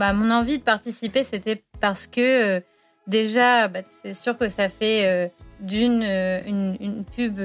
Bah, mon envie de participer, c'était parce que euh, déjà, bah, c'est sûr que ça fait euh, d'une euh, une, pub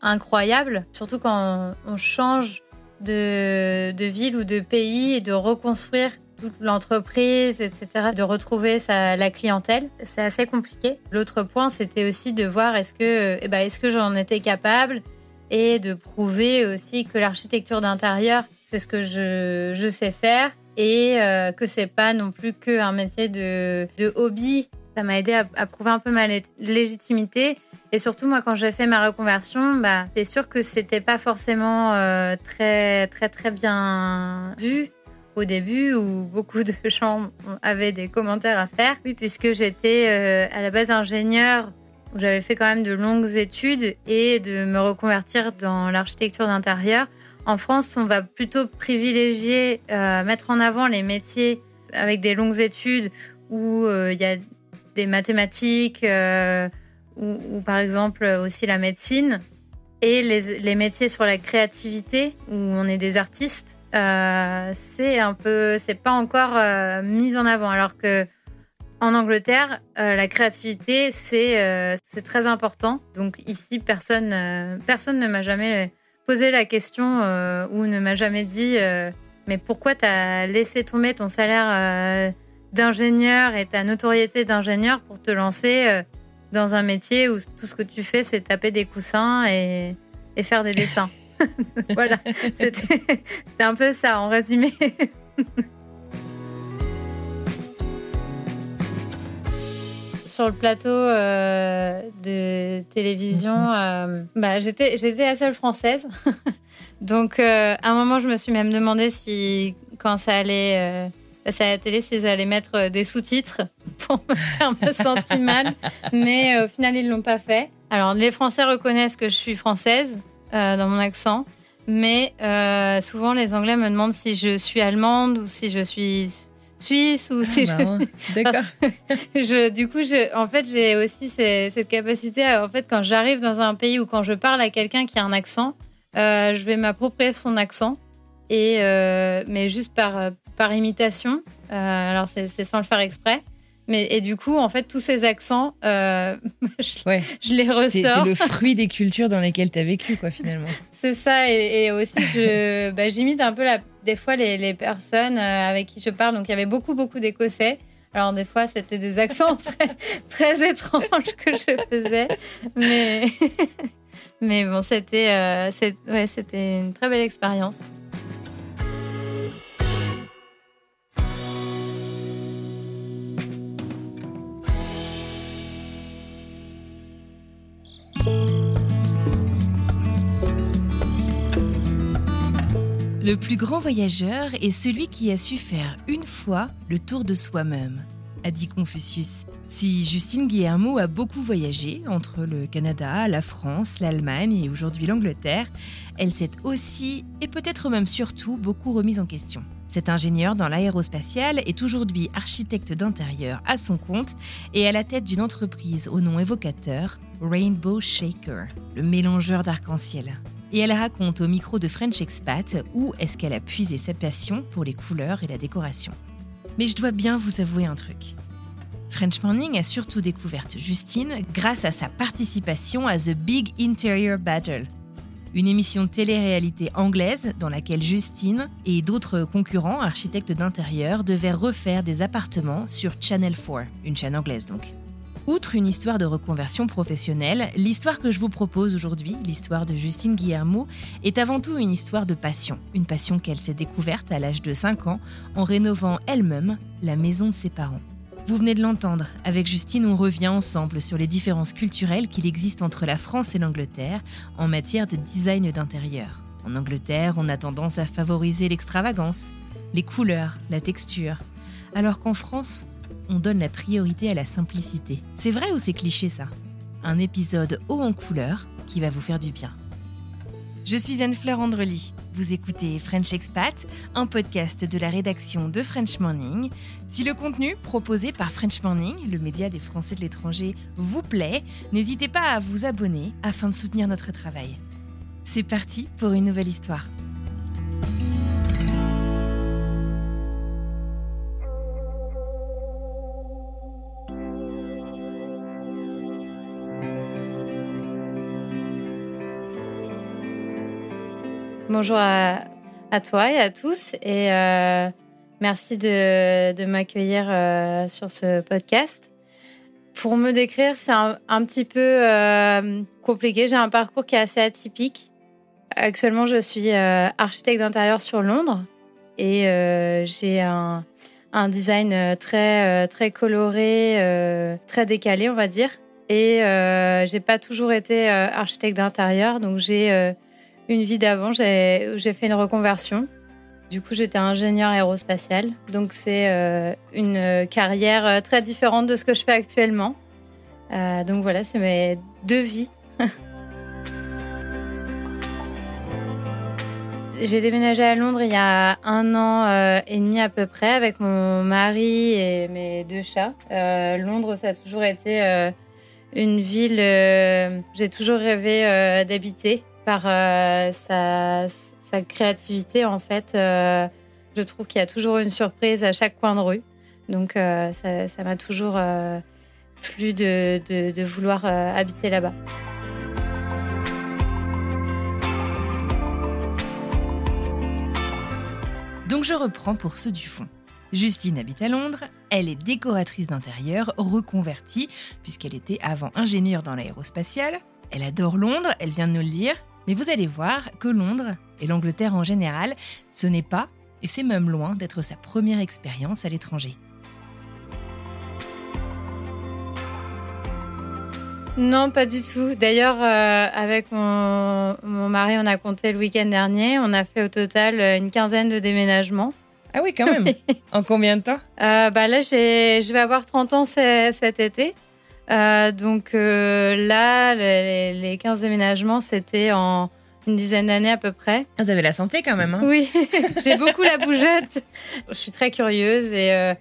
incroyable, surtout quand on, on change de, de ville ou de pays et de reconstruire toute l'entreprise, etc., de retrouver sa, la clientèle. C'est assez compliqué. L'autre point, c'était aussi de voir est-ce que, eh ben, est-ce que j'en étais capable et de prouver aussi que l'architecture d'intérieur, c'est ce que je, je sais faire et euh, que c'est pas non plus qu'un métier de, hobby. Ça m'a aidé à, prouver un peu ma lé- légitimité. Et surtout, moi, quand j'ai fait ma reconversion, bah, c'est sûr que c'était pas forcément euh, très, très, très bien vu au début où beaucoup de gens avaient des commentaires à faire. Oui, puisque j'étais euh, à la base ingénieur, j'avais fait quand même de longues études et de me reconvertir dans l'architecture d'intérieur. En France, on va plutôt privilégier, euh, mettre en avant les métiers avec des longues études où euh, il y a des mathématiques euh, ou, par exemple aussi la médecine et les, métiers sur la créativité où on est des artistes. c'est un peu, c'est pas encore mis en avant. Alors que en Angleterre, la créativité c'est très important. Donc ici, personne personne ne m'a jamais posé la question euh, ou ne m'a jamais dit euh, mais pourquoi t'as laissé tomber ton salaire euh, d'ingénieur et ta notoriété d'ingénieur pour te lancer dans un métier où tout ce que tu fais c'est taper des coussins et, et faire des dessins? voilà, c'était un peu ça en résumé. Sur le plateau euh, de télévision, euh, bah, j'étais j'étais la seule française. Donc, euh, à un moment, je me suis même demandé si, quand ça allait passer à la télé, s'ils allaient mettre des sous-titres pour me faire me sentir mal. Mais au final, ils l'ont pas fait. Alors, les Français reconnaissent que je suis française dans mon accent. Mais souvent, les Anglais me demandent si je suis allemande ou si je suis suisse ou si je. D'accord. je, du coup, je, en fait, j'ai aussi ces- cette capacité. à- en fait, quand j'arrive dans un pays ou quand je parle à quelqu'un qui a un accent, euh, je vais m'approprier son accent, et euh, mais juste par euh, par imitation. Euh, alors, c'est sans le faire exprès. Mais et du coup, en fait, tous ces accents, euh, je, Ouais. je les C'est c'est ressors. le fruit des cultures dans lesquelles tu as vécu, quoi, finalement. C'est ça, et, et aussi bah, j'imite un peu la, des fois les, les personnes euh, avec qui je parle. Donc il y avait beaucoup, beaucoup d'Écossais. Alors des fois c'était des accents très, très étranges que je faisais, mais mais bon c'était euh, ouais, c'était une très belle expérience. Le plus grand voyageur est celui qui a su faire une fois le tour de soi-même, a dit Confucius. Si Justine Guillermo a beaucoup voyagé entre le Canada, la France, l'Allemagne et aujourd'hui l'Angleterre, elle s'est aussi, et peut-être même surtout, beaucoup remise en question. Cet ingénieur dans l'aérospatial est aujourd'hui architecte d'intérieur à son compte et à la tête d'une entreprise au nom évocateur, Rainbow Shaker, le mélangeur d'arc-en-ciel. Et elle raconte au micro de French Expat où est-ce qu'elle a puisé sa passion pour les couleurs et la décoration. Mais je dois bien vous avouer un truc. French Morning a surtout découvert Justine grâce à sa participation à The Big Interior Battle, une émission de télé-réalité anglaise dans laquelle Justine et d'autres concurrents architectes d'intérieur devaient refaire des appartements sur Channel 4, une chaîne anglaise donc. Outre une histoire de reconversion professionnelle, l'histoire que je vous propose aujourd'hui, l'histoire de Justine Guillermo, est avant tout une histoire de passion. Une passion qu'elle s'est découverte à l'âge de 5 ans en rénovant elle-même la maison de ses parents. Vous venez de l'entendre, avec Justine, on revient ensemble sur les différences culturelles qu'il existe entre la France et l'Angleterre en matière de design d'intérieur. En Angleterre, on a tendance à favoriser l'extravagance, les couleurs, la texture, alors qu'en France, on donne la priorité à la simplicité. C'est vrai ou c'est cliché ça? Un épisode haut en couleur qui va vous faire du bien. Je suis Anne-Fleur Andrely. Vous écoutez French Expat, un podcast de la rédaction de French Morning. Si le contenu proposé par French Morning, le média des Français de l'étranger, vous plaît, n'hésitez pas à vous abonner afin de soutenir notre travail. C'est parti pour une nouvelle histoire. Bonjour à, toi et à tous et euh, merci de, m'accueillir euh, sur ce podcast. Pour me décrire, c'est un, petit peu euh, compliqué. J'ai un parcours qui est assez atypique. Actuellement, je suis architecte d'intérieur sur Londres et j'ai un, un, design très, très coloré, très décalé, on va dire. Et j'ai pas toujours été architecte d'intérieur, donc j'ai une vie d'avant, j'ai fait une reconversion. Du coup, j'étais ingénieur aérospatial. Donc, c'est euh, une carrière euh, très différente de ce que je fais actuellement. Euh, donc, voilà, c'est mes deux vies. J'ai déménagé à Londres il y a un an et demi à peu près avec mon mari et mes deux chats. Londres, ça a toujours été une ville, j'ai toujours rêvé d'habiter par euh, sa, créativité, en fait, euh, je trouve qu'il y a toujours une surprise à chaque coin de rue. Donc, euh, ça m'a toujours plu de, vouloir habiter là-bas. Donc je reprends pour ceux du fond. Justine habite à Londres, elle est décoratrice d'intérieur, reconvertie, puisqu'elle était avant ingénieure dans l'aérospatiale. Elle adore Londres, elle vient de nous le dire, mais vous allez voir que Londres, et l'Angleterre en général, ce n'est pas, et c'est même loin d'être sa première expérience à l'étranger. Non, pas du tout. D'ailleurs, euh, avec mon, mari, on a compté le week-end dernier. On a fait au total une quinzaine de déménagements. Ah oui, quand même. en combien de temps? Euh, bah Là, je vais avoir 30 ans cet été. Euh, donc euh, là, les, 15 déménagements, c'était en une dizaine d'années à peu près. Vous avez la santé quand même. Hein oui, j'ai beaucoup la bougeotte. Je suis très curieuse et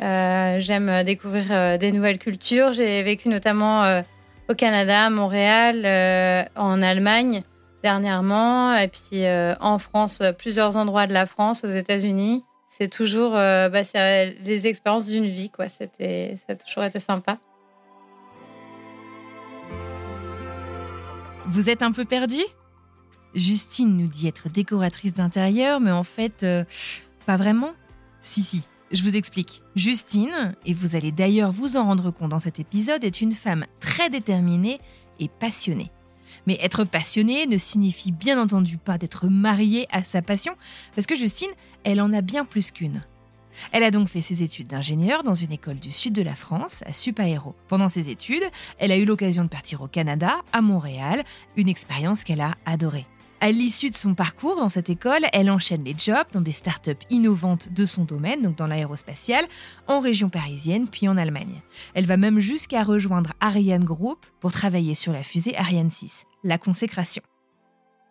euh, j'aime découvrir des nouvelles cultures. J'ai vécu notamment au Canada, à Montréal, en Allemagne dernièrement, et puis en France, plusieurs endroits de la France, aux États-Unis. C'est toujours bah, les expériences d'une vie, quoi. C'était, ça a toujours été sympa. Vous êtes un peu perdu? Justine nous dit être décoratrice d'intérieur, mais en fait, euh, pas vraiment. Si, si, je vous explique. Justine, et vous allez d'ailleurs vous en rendre compte dans cet épisode, est une femme très déterminée et passionnée. Mais être passionnée ne signifie bien entendu pas d'être mariée à sa passion, parce que Justine, elle en a bien plus qu'une. Elle a donc fait ses études d'ingénieur dans une école du sud de la France, à Supaéro. Pendant ses études, elle a eu l'occasion de partir au Canada, à Montréal, une expérience qu'elle a adorée. À l'issue de son parcours dans cette école, elle enchaîne les jobs dans des startups innovantes de son domaine, donc dans l'aérospatiale, en région parisienne puis en Allemagne. Elle va même jusqu'à rejoindre Ariane Group pour travailler sur la fusée Ariane 6, la consécration.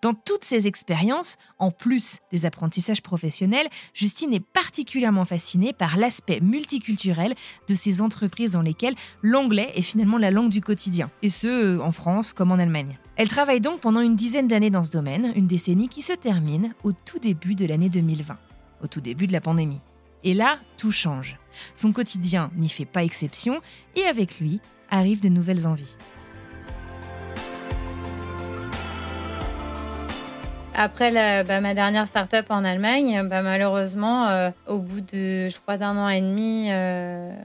Dans toutes ces expériences, en plus des apprentissages professionnels, Justine est particulièrement fascinée par l'aspect multiculturel de ces entreprises dans lesquelles l'anglais est finalement la langue du quotidien, et ce, euh, en France comme en Allemagne. Elle travaille donc pendant une dizaine d'années dans ce domaine, une décennie qui se termine au tout début de l'année 2020, au tout début de la pandémie. Et là, tout change. Son quotidien n'y fait pas exception, et avec lui arrivent de nouvelles envies. Après bah, ma dernière start-up en Allemagne, bah, malheureusement, euh, au bout de, je crois, d'un an et demi, euh,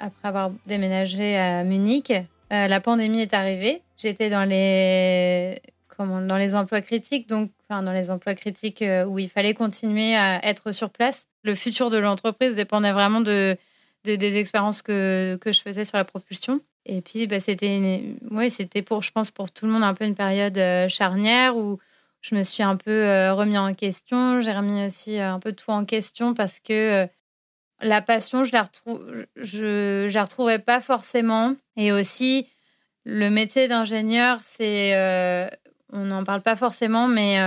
après avoir déménagé à Munich, la pandémie est arrivée. J'étais dans les dans les emplois critiques, donc enfin dans les emplois critiques où il fallait continuer à être sur place. Le futur de l'entreprise dépendait vraiment de, des expériences que, que je faisais sur la propulsion. Et puis, bah, c'était, ouais, c'était pour, je pense, pour tout le monde un peu une période charnière où je me suis un peu euh, remis en question. J'ai remis aussi euh, un peu tout en question parce que euh, la passion, je la retrouve, je, la retrouvais pas forcément. Et aussi, le métier d'ingénieur, c'est, on n'en parle pas forcément, mais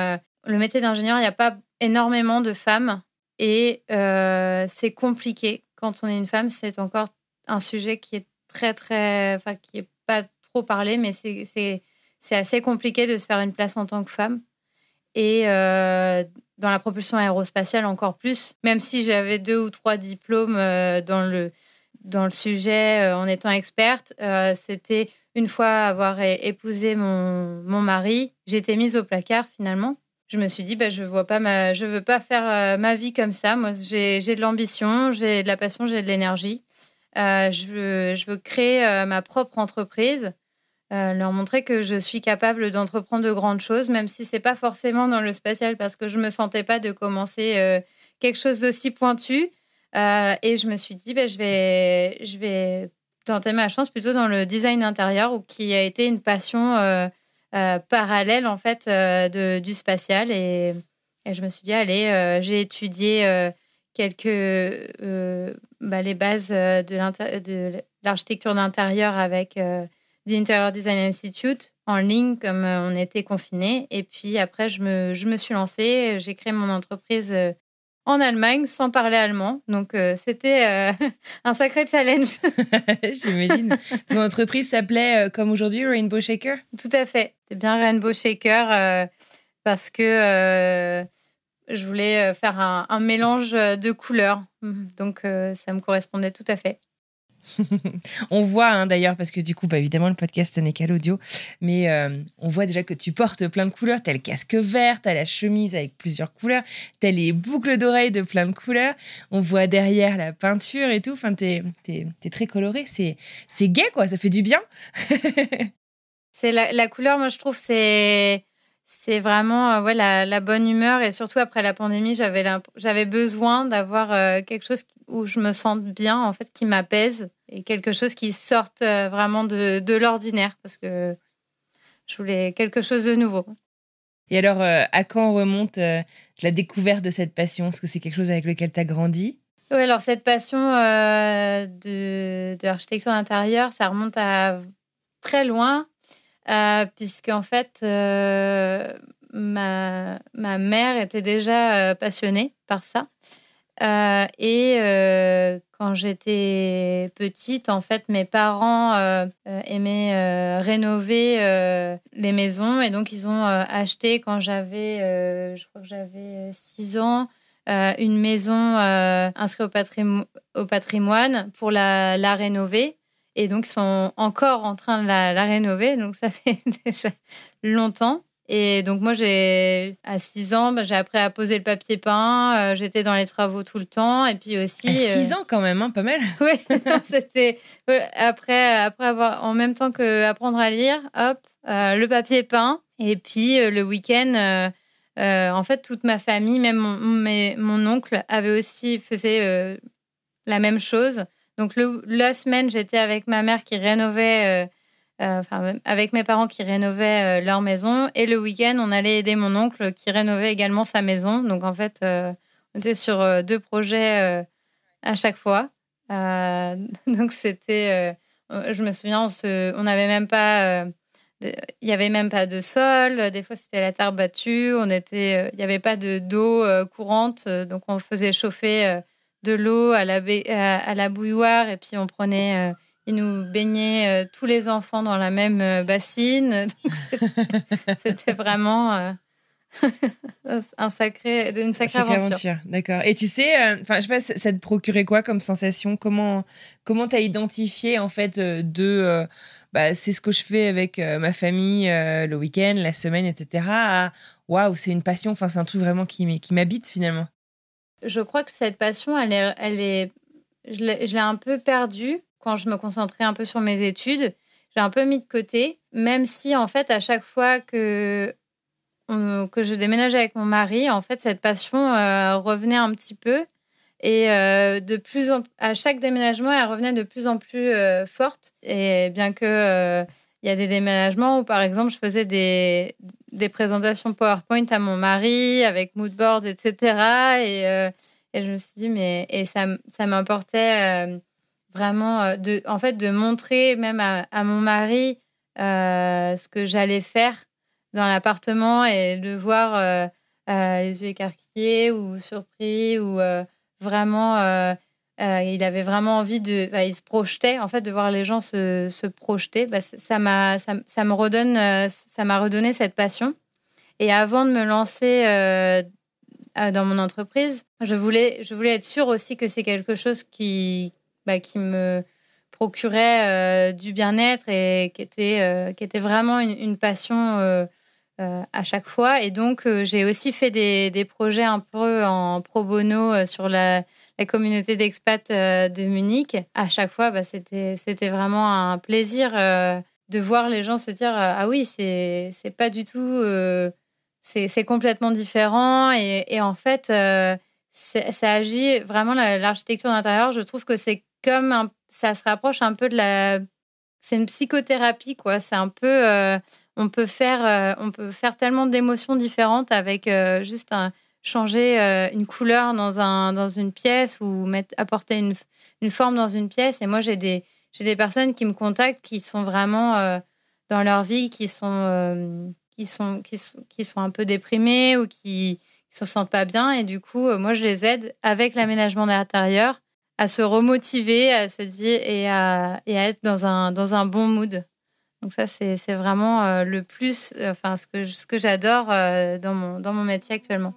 le métier d'ingénieur, il n'y a pas énormément de femmes et c'est compliqué. Quand on est une femme, c'est encore un sujet qui est très, très, enfin, qui est pas trop parlé, mais c'est, c'est assez compliqué de se faire une place en tant que femme et euh, dans la propulsion aérospatiale encore plus, même si j'avais deux ou trois diplômes euh, dans, le, dans le sujet euh, en étant experte, c'était une fois avoir épousé mon, mon mari, j'étais mise au placard finalement. Je me suis dit, bah, je vois veux pas faire ma vie comme ça. Moi, j'ai de l'ambition, j'ai de la passion, j'ai de l'énergie. je, je veux créer ma propre entreprise. Euh, leur montrer que je suis capable d'entreprendre de grandes choses, même si c'est pas forcément dans le spatial, parce que je me sentais pas de commencer euh, quelque chose d'aussi pointu. Euh, et je me suis dit, ben, je, vais, je vais tenter ma chance plutôt dans le design intérieur, ou qui a été une passion parallèle en fait de, du spatial. Et, et, je me suis dit, allez, j'ai étudié quelques bah, les bases de l'architecture d'intérieur avec d'Interior Design Institute en ligne comme euh, on était confinés. Et puis après, je me, je me suis lancée. J'ai créé mon entreprise euh, en Allemagne sans parler allemand. Donc, euh, c'était un sacré challenge. J'imagine. Ton entreprise s'appelait, comme aujourd'hui, Rainbow Shaker? Tout à fait. C'est bien Rainbow Shaker parce que je voulais faire un, un, mélange de couleurs. Donc, ça me correspondait tout à fait. on voit hein, d'ailleurs, parce que du coup, bah, évidemment, le podcast n'est qu'à l'audio, mais euh, on voit déjà que tu portes plein de couleurs. T'as le casque vert, t'as la chemise avec plusieurs couleurs, t'as les boucles d'oreilles de plein de couleurs. On voit derrière la peinture et tout. Enfin, t'es es, très coloré. C'est gay, quoi. Ça fait du bien. c'est la, la, couleur, moi, je trouve, c'est c'est vraiment euh, ouais, la, bonne humeur. Et surtout après la pandémie, j'avais, besoin d'avoir euh, quelque chose où je me sente bien, en fait, qui m'apaise et quelque chose qui sorte euh, vraiment de, de l'ordinaire parce que je voulais quelque chose de nouveau. Et alors, à quand remonte la découverte de cette passion? Est-ce que c'est quelque chose avec lequel tu as grandi? Oui, alors cette passion de, de l'architecture d'intérieur, ça remonte à très loin. Euh, puisque en fait, euh, ma, ma, mère était déjà euh, passionnée par ça. Et quand j'étais petite, en fait, mes parents aimaient rénover les maisons et donc ils ont acheté quand j'avais, je crois que j'avais 6 ans, une maison inscrite au, patrimoine pour la, la rénover. Et donc, ils sont encore en train de la, rénover. Donc, ça fait déjà longtemps. Et donc, moi, j'ai, à 6 ans, bah, j'ai appris à poser le papier peint. Euh, j'étais dans les travaux tout le temps. Et puis aussi. À 6 euh, ans, quand même, hein, pas mal. oui, c'était. après, après avoir. En même temps que apprendre à lire, hop, euh, le papier peint. Et puis, le week-end. en fait, toute ma famille, même mon, mon oncle, avait aussi faisait la même chose. Donc le, la semaine, j'étais avec ma mère qui rénovait, enfin avec mes parents qui rénovaient euh, leur maison, et le week-end, on allait aider mon oncle qui rénovait également sa maison. Donc en fait, on était sur deux projets à chaque fois. donc c'était, je me souviens, on n'avait même pas il n'y avait même pas de sol. Des fois, c'était la terre battue. Il n'y avait pas de d'eau courante, donc on faisait chauffer de l'eau à la, à, la bouilloire et puis on prenait, euh, ils nous baignaient euh, tous les enfants dans la même euh, bassine. C'était vraiment un sacré, une sacrée, aventure. D'accord. Et tu sais, enfin, je sais pas, ça te procurait quoi comme sensation? Comment comment t'as identifié en fait de bah, c'est ce que je fais avec ma famille le week-end, la semaine, etc. Waouh, c'est une passion. Enfin, c'est un truc vraiment qui m'habite finalement je crois que cette passion, elle est, elle est, je l'ai un peu perdue quand je me concentrais un peu sur mes études, j'ai un peu mis de côté, même si en fait à chaque fois que que je déménageais avec mon mari, en fait cette passion euh, revenait un petit peu. Et euh, de plus à chaque déménagement elle revenait de plus en plus euh, forte. Et bien que il y a des déménagements où par exemple je faisais des, des présentations PowerPoint à mon mari avec moodboard etc et, et je me suis dit mais et ça ça m'importait vraiment euh, de, en fait, de montrer même à, mon mari euh, ce que j'allais faire dans l'appartement et de voir euh, les yeux écarquillés ou surpris ou vraiment il avait vraiment envie de bah, il se projetait en fait de voir les gens se, se projeter. Bah, ça m'a ça, ça, me redonne ça m'a redonné cette passion. Et avant de me lancer dans mon entreprise je voulais je voulais être sûre aussi que c'est quelque chose qui bah, qui me procurait euh, du bien-être et qui était, euh, qui était vraiment une, passion euh, à chaque fois. Et donc, j'ai aussi fait des, des, projets un peu en pro bono sur la, la communauté d'expats de Munich. À chaque fois, bah, c'était vraiment un plaisir de voir les gens se dire Ah oui, c'est pas du tout. c'est complètement différent. Et, et en fait, ça agit vraiment l'architecture d'intérieur. Je trouve que c'est comme ça se rapproche un peu de la. C'est une psychothérapie, quoi. C'est un peu. Euh, on, peut faire, euh, on peut faire tellement d'émotions différentes avec euh, juste changer une couleur dans, un, dans une pièce ou mettre, apporter une, une forme dans une pièce. Et moi, j'ai des, j'ai des personnes qui me contactent qui sont vraiment dans leur vie, qui sont, qui, sont, qui, sont, qui sont un peu déprimées ou qui ne se sentent pas bien. Et du coup, moi, je les aide avec l'aménagement d'intérieur à se remotiver, à se dire et à, être dans un, dans un bon mood. Donc ça, c'est vraiment euh, le plus, euh, enfin ce que, ce que j'adore euh, dans, mon, dans mon métier actuellement.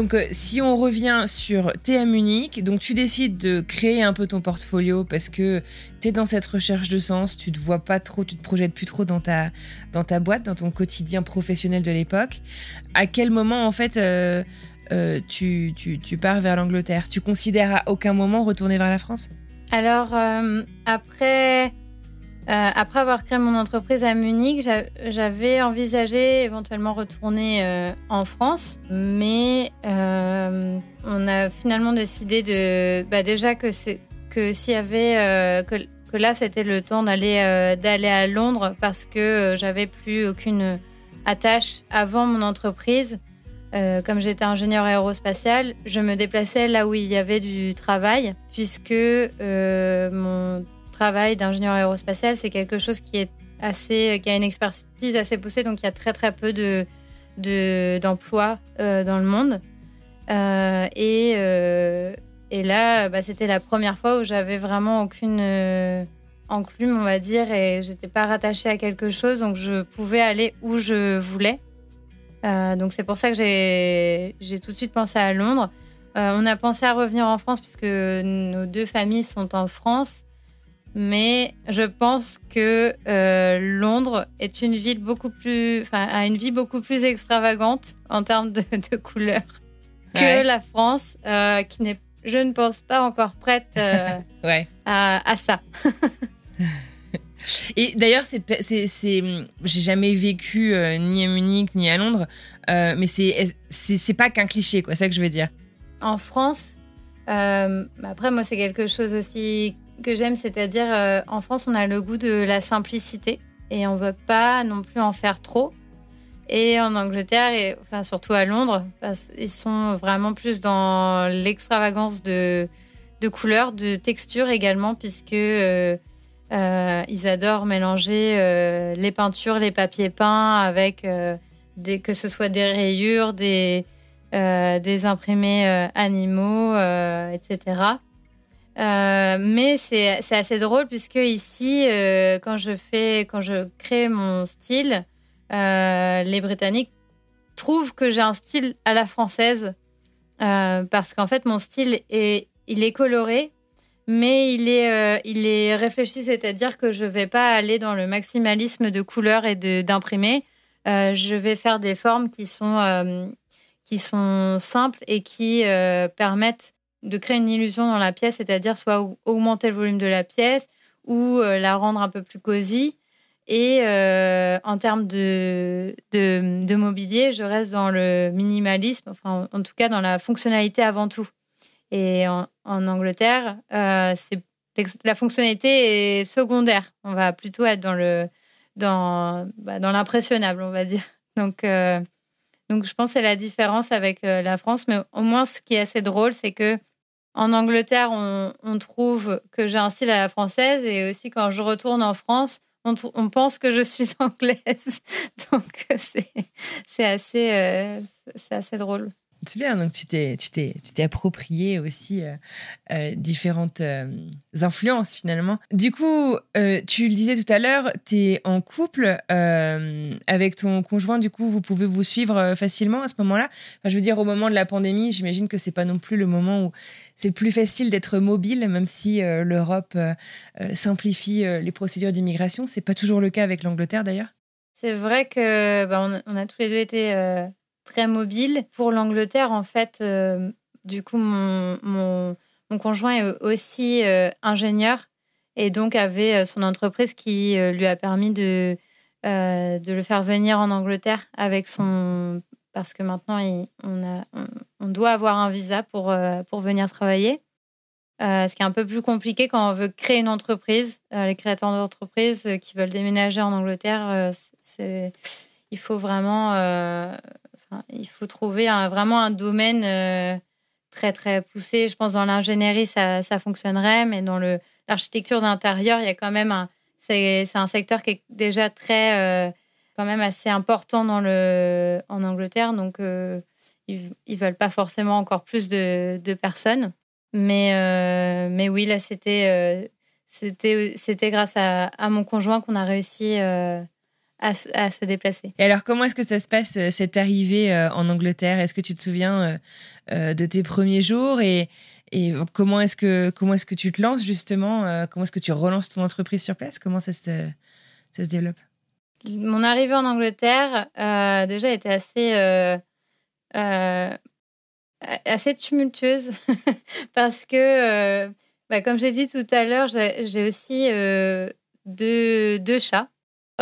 Donc, euh, si on revient sur TM Unique, donc tu décides de créer un peu ton portfolio parce que tu es dans cette recherche de sens, tu te vois pas trop, tu te projettes plus trop dans ta, dans ta boîte, dans ton quotidien professionnel de l'époque. À quel moment, en fait, euh, euh, tu, tu, tu, pars vers l'Angleterre? Tu considères à aucun moment retourner vers la France? Alors, après euh, après avoir créé mon entreprise à Munich, j'avais envisagé éventuellement retourner euh, en France, mais euh, on a finalement décidé de, bah déjà que que avait que, là c'était le temps d'aller d'aller à Londres parce que j'avais plus aucune attache avant mon entreprise. comme j'étais ingénieur aérospatial, je me déplaçais là où il y avait du travail, puisque mon travail d'ingénieur aérospatial, c'est quelque chose qui est assez, qui a une expertise assez poussée, donc il y a très très peu de d'emplois euh, dans le monde. Euh, et, euh, et là, bah, c'était la première fois où j'avais vraiment aucune enclume, on va dire, et j'étais pas rattachée à quelque chose, donc je pouvais aller où je voulais. donc c'est pour ça que j'ai tout de suite pensé à Londres. on a pensé à revenir en France puisque nos deux familles sont en France mais je pense que euh, Londres est une ville beaucoup plus, enfin, a une vie beaucoup plus extravagante en termes de, couleurs que la France, euh, qui n'est, je ne pense pas encore prête euh, à, ça. Et d'ailleurs, c'est, c'est, j'ai jamais vécu ni à Munich ni à Londres, mais c'est, c'est, pas qu'un cliché, quoi. C'est ça que je veux dire. En France, après moi, c'est quelque chose aussi que j'aime, c'est-à-dire euh, en France, on a le goût de la simplicité et on veut pas non plus en faire trop. Et en Angleterre, et enfin surtout à Londres, ils sont vraiment plus dans l'extravagance de, de couleurs, de textures également, puisque euh, euh, ils adorent mélanger les peintures, les papiers peints avec des, que ce soit des rayures, des, des imprimés animaux, etc. Euh, mais c'est assez drôle puisque ici, euh, quand je fais, quand je crée mon style, euh, les Britanniques trouvent que j'ai un style à la française parce qu'en fait mon style est, il est coloré, mais il est, il est réfléchi, c'est-à-dire que je vais pas aller dans le maximalisme de couleurs et d'imprimés. je vais faire des formes qui sont, qui sont simples et qui permettent de créer une illusion dans la pièce, c'est-à-dire soit augmenter le volume de la pièce ou la rendre un peu plus cosy. Et en termes de, de, mobilier, je reste dans le minimalisme, enfin en, tout cas dans la fonctionnalité avant tout. Et en, Angleterre, c'est la fonctionnalité est secondaire. On va plutôt être dans bah, dans l'impressionnable, on va dire. Donc, euh, donc je pense que c'est la différence avec euh, la France. Mais au moins, ce qui est assez drôle, c'est que en Angleterre, on, trouve que j'ai un style à la française et aussi quand je retourne en France, on, pense que je suis anglaise. donc c'est assez, euh, c'est assez drôle. C'est bien, donc tu t'es, tu t'es, tu t'es approprié aussi euh, euh, différentes euh, influences finalement. Du coup, tu le disais tout à l'heure, tu es en couple avec ton conjoint, du coup, vous pouvez vous suivre facilement à ce moment-là. Enfin, je veux dire, au moment de la pandémie, j'imagine que c'est pas non plus le moment où c'est plus facile d'être mobile, même si l'Europe simplifie les procédures d'immigration. C'est pas toujours le cas avec l'Angleterre d'ailleurs? C'est vrai que bah, on, on, a, tous les deux été très mobile. Pour l'Angleterre, en fait, euh, du coup, mon, mon, conjoint est aussi euh, ingénieur et donc avait euh, son entreprise qui lui a permis de, de le faire venir en Angleterre avec son... Parce que maintenant, on, a, on, doit avoir un visa pour, pour venir travailler. ce qui est un peu plus compliqué quand on veut créer une entreprise. les créateurs d'entreprises qui veulent déménager en Angleterre, il faut vraiment il faut trouver vraiment un domaine euh, très très poussé. Je pense dans l'ingénierie ça, ça, fonctionnerait, mais dans l'architecture d'intérieur, il y a quand même un c'est un secteur qui est déjà très euh, quand même assez important dans le en Angleterre, donc euh, ils, ils veulent pas forcément encore plus de, de personnes. Mais mais oui là c'était c'était c'était grâce à, mon conjoint qu'on a réussi à, se déplacer. Et alors, comment est-ce que ça se passe, euh, cette arrivée euh, en Angleterre? Est-ce que tu te souviens euh, de tes premiers jours? Et, et comment est-ce que, comment est que tu te lances justement Comment est-ce que tu relances ton entreprise sur place? Comment ça se, ça se développe? Mon arrivée en Angleterre, déjà, était assez, assez tumultueuse parce que, bah, comme j'ai dit tout à l'heure, j'ai aussi deux, deux chats.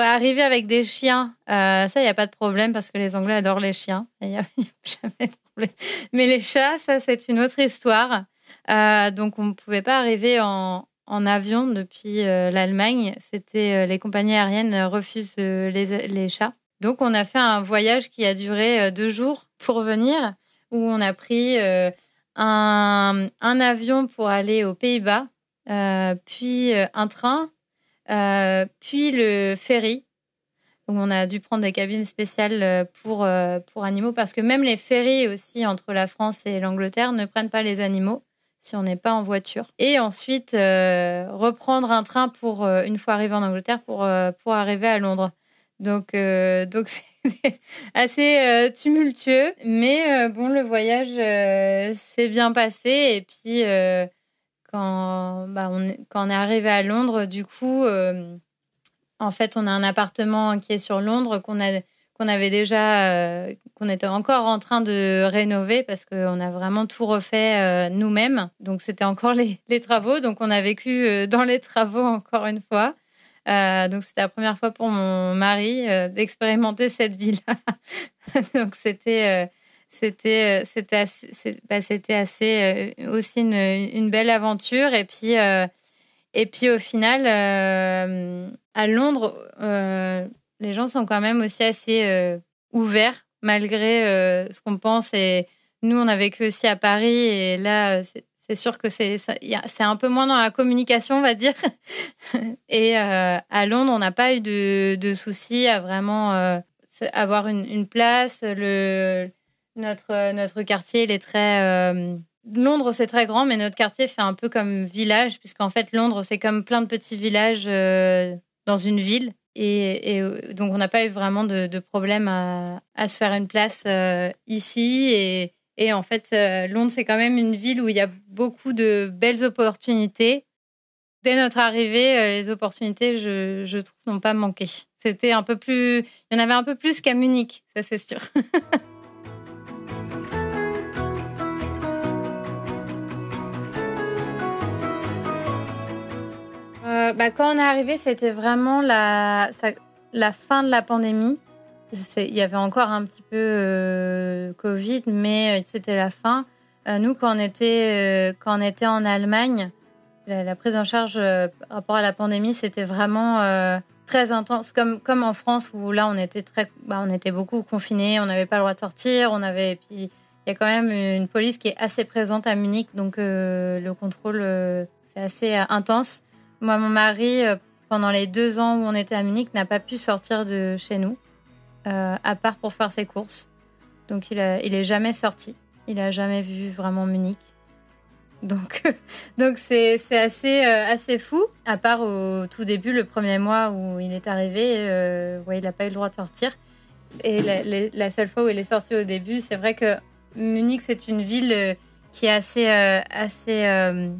Arriver avec des chiens, euh, ça, il n'y a pas de problème parce que les Anglais adorent les chiens. Il n'y a, jamais de problème. Mais les chats, ça, c'est une autre histoire. Euh, donc, on ne pouvait pas arriver en, avion depuis euh, l'Allemagne. C'était les compagnies aériennes refusent les, chats. Donc, on a fait un voyage qui a duré deux jours pour venir, où on a pris un, avion pour aller aux Pays-Bas, puis un train puis le ferry, où on a dû prendre des cabines spéciales euh, pour, euh, pour animaux, parce que même les ferries aussi entre la France et l'Angleterre ne prennent pas les animaux si on n'est pas en voiture. Et ensuite, reprendre un train pour, une fois arrivé en Angleterre, pour, pour arriver à Londres. Donc, donc c'est assez tumultueux, mais bon, le voyage s'est bien passé. Et puis, quand, bah, on, quand on est arrivé à Londres, du coup, euh, en fait, on a un appartement qui est sur Londres qu'on a qu'on avait déjà, euh, qu'on était encore en train de rénover parce qu'on a vraiment tout refait euh, nous-mêmes. Donc c'était encore les, travaux. Donc on a vécu dans les travaux encore une fois. donc c'était la première fois pour mon mari d'expérimenter cette vie-là. donc c'était c'était euh, c'était assez, bah, assez euh, aussi une, belle aventure. Et puis euh, et puis au final à Londres les gens sont quand même aussi assez ouverts malgré ce qu'on pense. Et nous on a vécu aussi à Paris. Et là c'est sûr que c'est un peu moins dans la communication on va dire. Et à Londres on n'a pas eu de, de, soucis à vraiment avoir une, une place. Le notre, euh, notre quartier, il est très. Euh, Londres, c'est très grand, mais notre quartier fait un peu comme village, puisqu'en fait, Londres, c'est comme plein de petits villages euh, dans une ville. Et, donc, on n'a pas eu vraiment de, problème à, se faire une place ici. Et, et, en fait, Londres, c'est quand même une ville où il y a beaucoup de belles opportunités. Dès notre arrivée, les opportunités, je, je trouve, n'ont pas manqué. C'était un peu plus. Il y en avait un peu plus qu'à Munich, ça c'est sûr. Euh, bah, quand on est arrivé, c'était vraiment la, fin de la pandémie. Il y avait encore un petit peu euh, Covid, mais c'était la fin. Euh, nous, quand on, était, en Allemagne, la, prise en charge par rapport à la pandémie, c'était vraiment très intense, comme, en France où là, on était, très, bah, on était beaucoup confinés, on n'avait pas le droit de sortir, il y a quand même une police qui est assez présente à Munich, donc le contrôle, c'est assez intense. Moi, mon mari, euh, pendant les deux ans où on était à Munich, n'a pas pu sortir de chez nous, euh, à part pour faire ses courses. Donc, il, a, est jamais sorti. Il a jamais vu vraiment Munich. Donc, donc c'est, c'est assez, euh, assez fou. À part au tout début, le premier mois où il est arrivé, ouais, il n'a pas eu le droit de sortir. Et la, la, seule fois où il est sorti au début, c'est vrai que Munich, c'est une ville qui est assez, assez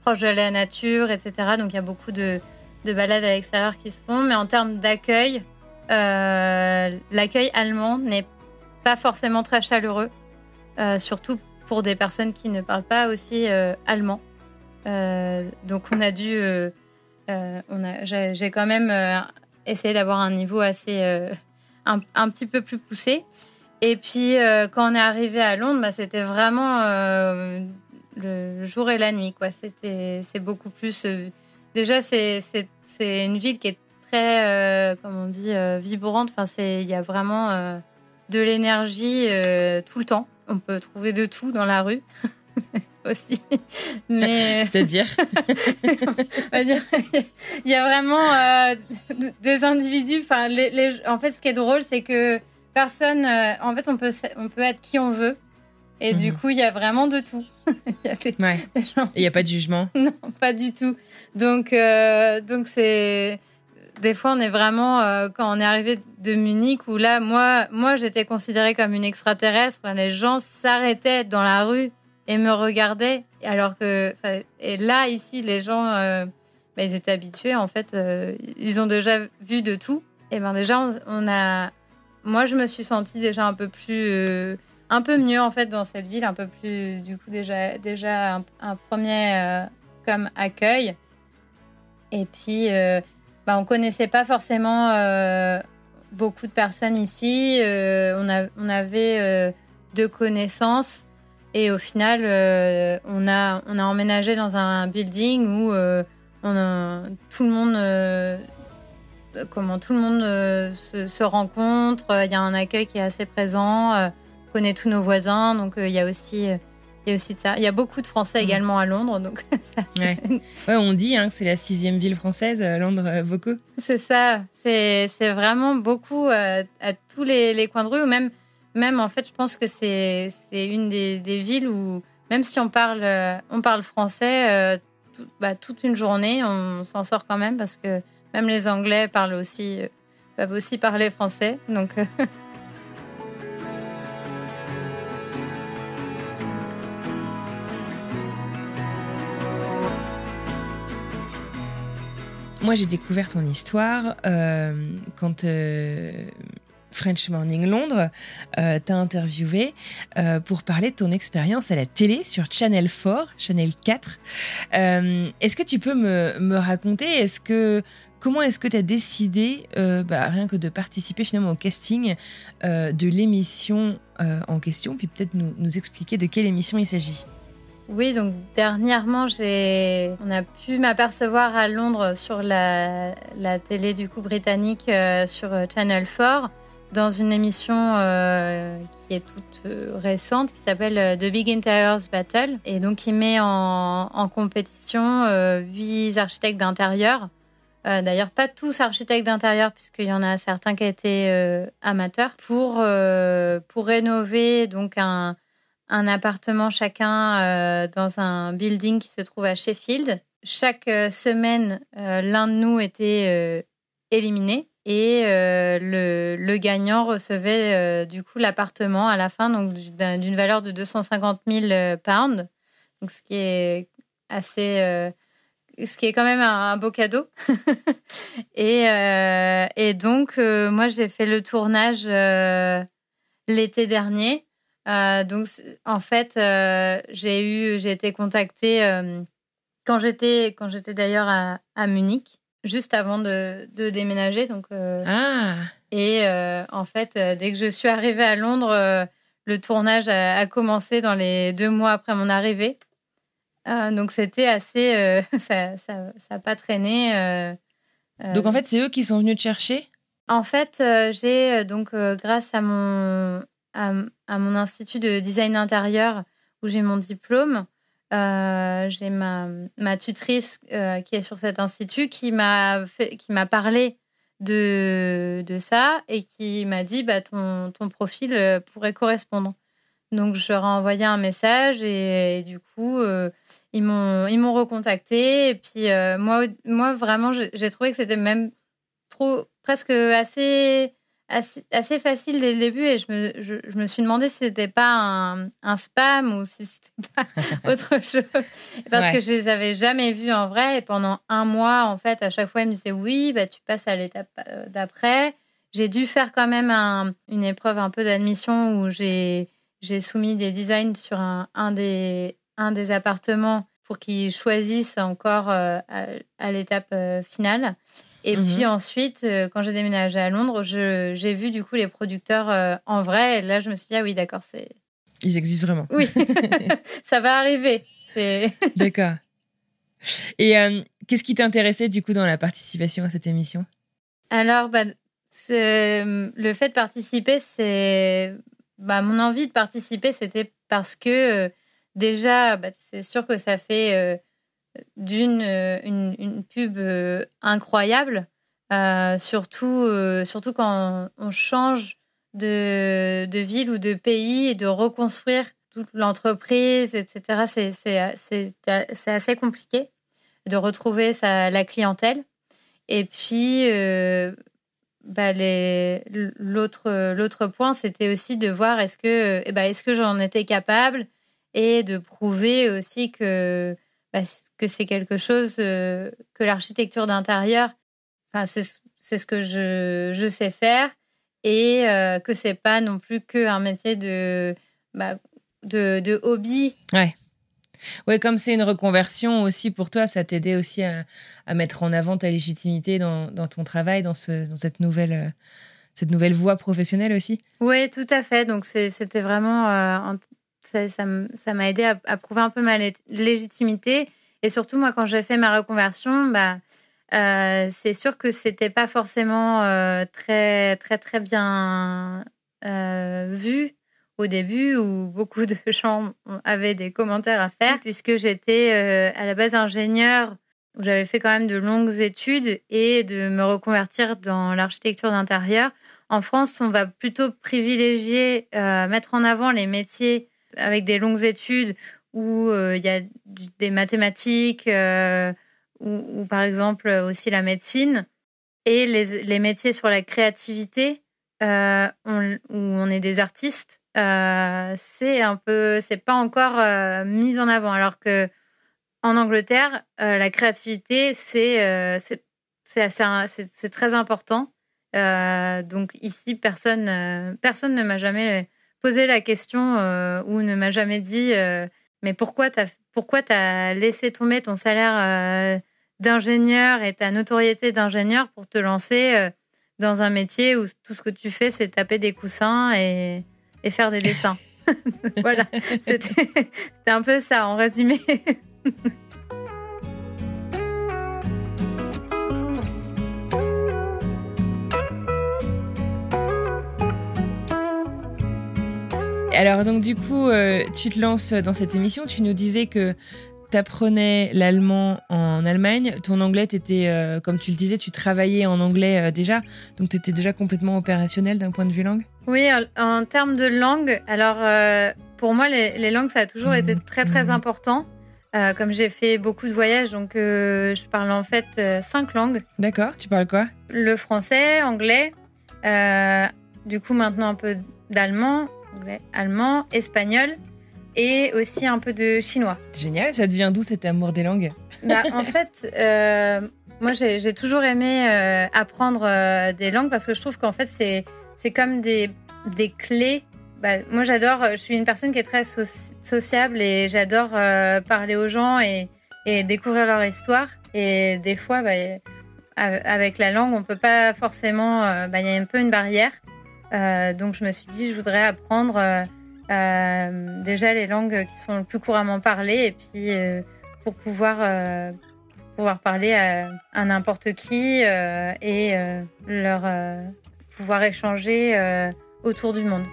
proche de la nature, etc. Donc il y a beaucoup de, balades à l'extérieur qui se font. Mais en termes d'accueil, euh, l'accueil allemand n'est pas forcément très chaleureux, euh, surtout pour des personnes qui ne parlent pas aussi euh, allemand. donc on a dû, on a, j'ai quand même essayé d'avoir un niveau assez, un, un, petit peu plus poussé. Et puis quand on est arrivé à Londres, bah, c'était vraiment le jour et la nuit. Quoi. C'était, c'est beaucoup plus. Euh, déjà, c'est, c'est, c'est une ville qui est très, euh, comment on dit, euh, vibrante. Enfin, c'est, il y a vraiment de l'énergie tout le temps. On peut trouver de tout dans la rue. aussi. Mais c'est-à-dire, il y a vraiment des individus. Enfin, les, en fait, ce qui est drôle, c'est que personne. en fait, on peut, on peut être qui on veut. Et du mhm. coup, il y a vraiment de tout. il n'y a pas de jugement? Non, pas du tout. Donc, euh, donc c'est. Des fois, on est vraiment. Euh, quand on est arrivé de Munich, où là, moi, moi j'étais considérée comme une extraterrestre. les gens s'arrêtaient dans la rue et me regardaient. Alors que. Et là, ici, les gens. Euh, bah, ils étaient habitués, en fait. ils ont déjà vu de tout. Et ben déjà, on, on a. Moi, je me suis sentie déjà un peu plus un peu mieux en fait dans cette ville, un peu plus du coup déjà déjà un, premier euh, comme accueil. Et puis euh, bah, on connaissait pas forcément euh, beaucoup de personnes ici. on, a, on avait deux connaissances et au final on a on a emménagé dans un building où tout le monde comment tout le monde se, rencontre. Il y a un accueil qui est assez présent connaît tous nos voisins, donc euh, il y a aussi euh, il y a aussi de ça. Il y a beaucoup de Français mm. également à Londres. Donc ouais. on dit hein, que c'est la sixième ville française, euh, Londres, beaucoup. C'est ça. C'est vraiment beaucoup à tous les, les, coins de rue. Ou même, même, en fait, je pense que c'est une des, des, villes où, même si on parle, on parle français bah, toute une journée, on s'en sort quand même parce que même les Anglais parlent aussi, peuvent aussi parler français. Donc. Moi, j'ai découvert ton histoire euh, quand euh, French Morning Londres euh, t'a interviewé pour parler de ton expérience à la télé sur Channel 4, Channel 4. est-ce que tu peux me, raconter comment est-ce que tu as décidé, bah, rien que de participer finalement au casting de l'émission en question, puis peut-être nous, nous expliquer de quelle émission il s'agit? Oui, donc dernièrement, on a pu m'apercevoir à Londres sur la, télé du coup britannique euh, sur euh, Channel 4 dans une émission euh, qui est toute récente qui s'appelle The Big Interiors Battle et donc qui met en, compétition huit architectes d'intérieur. D'ailleurs, pas tous architectes d'intérieur, puisqu'il y en a certains qui étaient amateurs, pour, pour rénover donc un, un appartement chacun euh, dans un building qui se trouve à Sheffield. Chaque euh, semaine, euh, l'un de nous était éliminé et le, gagnant recevait du coup l'appartement à la fin donc d'une valeur de 250 000 pounds, donc ce qui est assez ce qui est quand même un, beau cadeau. et, et, donc, moi, j'ai fait le tournage l'été dernier. Donc, en fait, j'ai eu, j'ai été contactée quand j'étais, quand j'étais d'ailleurs à, à, Munich, juste avant de, de déménager. Donc, ah. Et en fait, dès que je suis arrivée à Londres, le tournage a, commencé dans les deux mois après mon arrivée. Euh, donc c'était assez. Euh, ça n'a pas traîné. Euh, donc en fait, c'est eux qui sont venus te chercher? En fait, j'ai donc, grâce à mon, à, mon institut de design intérieur où j'ai mon diplôme, j'ai ma, ma tutrice qui est sur cet institut qui m'a parlé de, de ça et qui m'a dit bah, ton, ton profil euh, pourrait correspondre. Donc, je leur ai envoyé un message et, du coup, euh, ils m'ont ils m'ont recontacté. Et puis, euh, moi, moi, vraiment, j'ai trouvé que c'était même trop, presque assez assez, facile dès le début et je me, je, me suis demandé si c'était pas un, un, spam ou si c'était pas autre chose. Parce que je les avais jamais vus en vrai et pendant un mois, en fait, à chaque fois, ils me disaient oui, bah, tu passes à l'étape euh, d'après. J'ai dû faire quand même un, une épreuve un peu d'admission où j'ai soumis des designs sur un, un, des, un des appartements pour qu'ils choisissent encore euh, à, l'étape euh, finale. Et mmh puis ensuite, euh, quand j'ai déménagé à Londres, j'ai vu du coup les producteurs euh, en vrai. Et là, je me suis dit, ah oui, d'accord, c'est. Ils existent vraiment. Oui, ça va arriver. d'accord. Et euh, qu'est-ce qui t'intéressait du coup dans la participation à cette émission? Alors, bah, le fait de participer, c'est. Bah, mon envie de participer, c'était parce que déjà, bah, c'est sûr que ça fait d'une euh, une, pub euh, incroyable, euh, surtout, surtout quand on, change de, de, ville ou de pays et de reconstruire toute l'entreprise, etc. C'est assez compliqué de retrouver sa, la clientèle. Et puis, bah l'autre point, c'était aussi de voir est-ce que, eh ben, est que j'en étais capable et de prouver aussi que bah, que c'est quelque chose euh, que l'architecture d'intérieur, enfin, c'est ce que je, je, sais faire et euh, que c'est pas non plus qu'un métier de, bah, de, de, hobby. Ouais. Ouais, comme c'est une reconversion aussi pour toi, ça t'aidait aussi à, à, mettre en avant ta légitimité dans, dans ton travail, dans, ce, dans cette nouvelle euh, cette nouvelle voie professionnelle aussi? Oui, tout à fait. Donc c'était vraiment ça m'a aidé à, prouver un peu ma légitimité. Et surtout, moi, quand j'ai fait ma reconversion, bah, euh, c'est sûr que c'était pas forcément euh, très, très, très bien euh, vu au début, où beaucoup de gens avaient des commentaires à faire, puisque j'étais à la base ingénieur, où j'avais fait quand même de longues études, et de me reconvertir dans l'architecture d'intérieur. En France, on va plutôt privilégier, mettre en avant les métiers avec des longues études où euh, il y a des mathématiques euh, ou, par exemple aussi la médecine et les, métiers sur la créativité euh, où on est des artistes, c'est un peu, c'est pas encore mis en avant. Alors que en Angleterre, la créativité, c'est c'est très important. donc ici, personne, personne ne m'a jamais posé la question euh, ou ne m'a jamais dit euh, mais pourquoi tu as, pourquoi as laissé tomber ton salaire euh, d'ingénieur et ta notoriété d'ingénieur pour te lancer dans un métier où tout ce que tu fais, c'est taper des coussins et, et faire des dessins? voilà, c'était un peu ça en résumé. Alors donc du coup, euh, tu te lances dans cette émission. Tu nous disais que tu apprenais l'allemand en Allemagne. Ton anglais, étais, euh, comme tu le disais, tu travaillais en anglais euh, déjà. Donc tu étais déjà complètement opérationnel d'un point de vue langue? Oui, en, termes de langue, alors pour moi, les, langues, ça a toujours été très très mmh. important. comme j'ai fait beaucoup de voyages, donc je parle en fait cinq langues. D'accord, tu parles quoi? Le français, anglais, du coup maintenant un peu d'allemand, allemand, espagnol, et aussi un peu de chinois. Génial, ça devient d'où cet amour des langues? Bah, En fait, euh, moi j'ai toujours aimé euh, apprendre euh, des langues parce que je trouve qu'en fait c'est comme des, des clés. Bah, moi j'adore, je suis une personne qui est très sociable et j'adore parler aux gens et, et, découvrir leur histoire. Et des fois, bah, avec la langue, on peut pas forcément. Bah, il y a un peu une barrière. Donc je me suis dit, je voudrais apprendre euh, déjà les langues qui sont le plus couramment parlées et puis euh, pour pouvoir euh, pouvoir parler à, n'importe qui et leur pouvoir échanger autour du monde.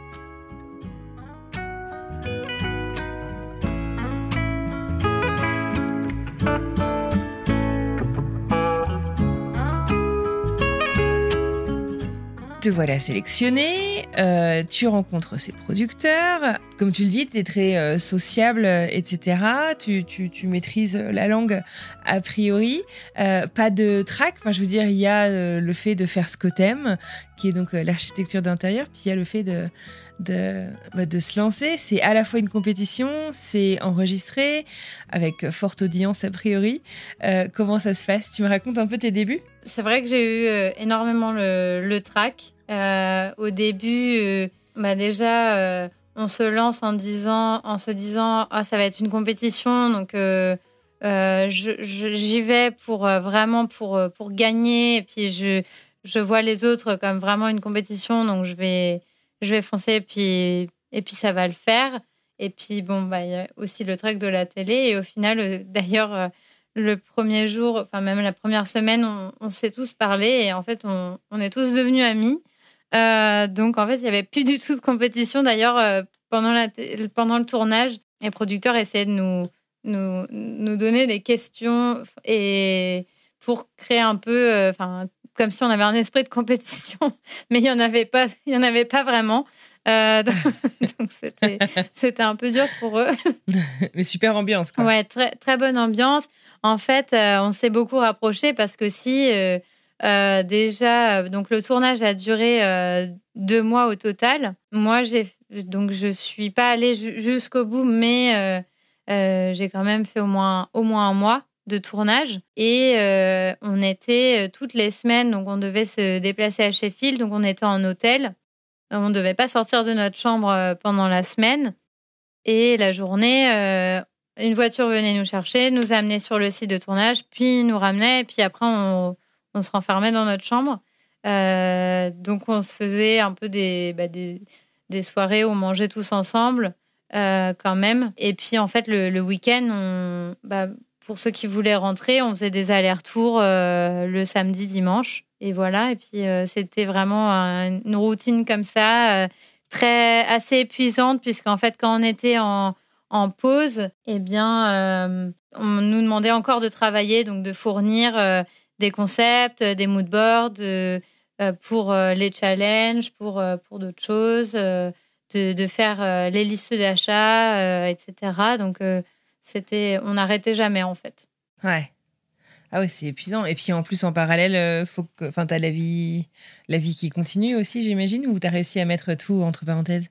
Voilà sélectionné, euh, tu rencontres ces producteurs. Comme tu le dis, tu es très euh, sociable, etc. Tu, tu, tu, maîtrises la langue a priori. Euh, pas de trac. Enfin, je veux dire, il y a le fait de faire ce que t'aimes, qui est donc l'architecture d'intérieur. Puis il y a le fait de, de, bah, de se lancer. C'est à la fois une compétition, c'est enregistré, avec forte audience a priori. comment ça se passe? Tu me racontes un peu tes débuts? C'est vrai que j'ai eu énormément le, le trac. Euh, au début, euh, bah déjà, euh, on se lance en, disant, en se disant ah, ça va être une compétition, donc j'y vais pour vraiment pour, gagner. Et puis je, vois les autres comme vraiment une compétition, donc je vais, je vais foncer et puis, et puis ça va le faire. Et puis bon, bah, il y a aussi le truc de la télé. Et au final, d'ailleurs, le premier jour, enfin même la première semaine, on, s'est tous parlé et en fait, on est tous devenus amis. Euh, donc en fait, il n'y avait plus du tout de compétition. D'ailleurs, euh, pendant, la pendant le tournage, les producteurs essayaient de nous, nous, nous donner des questions et pour créer un peu, euh, comme si on avait un esprit de compétition, mais il n'y en avait pas, il y en avait pas vraiment. donc c'était un peu dur pour eux. mais super ambiance, quoi. Ouais, très, très bonne ambiance. En fait, on s'est beaucoup rapprochés parce que si euh, déjà, euh, donc le tournage a duré euh, deux mois au total. Moi, j'ai donc je suis pas allée jusqu'au bout, mais j'ai quand même fait au moins au moins un mois de tournage et on était toutes les semaines, donc on devait se déplacer à Sheffield, donc on était en hôtel. On ne devait pas sortir de notre chambre pendant la semaine et la journée. une voiture venait nous chercher, nous amener sur le site de tournage, puis nous ramenait, puis après on, on se renfermait dans notre chambre. Euh, donc on se faisait un peu des, bah, des, soirées où on mangeait tous ensemble euh, quand même. Et puis en fait le, week-end, bah, pour ceux qui voulaient rentrer, on faisait des allers-retours euh, le samedi, dimanche. Et voilà, et puis c'était vraiment une routine comme ça, très assez épuisante, puisqu'en fait quand on était en, en pause, eh bien, on nous demandait encore de travailler, donc de fournir des concepts, euh, des moodboards euh, euh, pour les challenges, pour, pour d'autres choses, de, de, faire les listes d'achat, etc. Donc, c'était, on n'arrêtait jamais en fait. Ouais. Ah ouais, c'est épuisant. Et puis en plus, en parallèle, faut que, la vie, la vie qui continue aussi, j'imagine, ou t'as réussi à mettre tout entre parenthèses?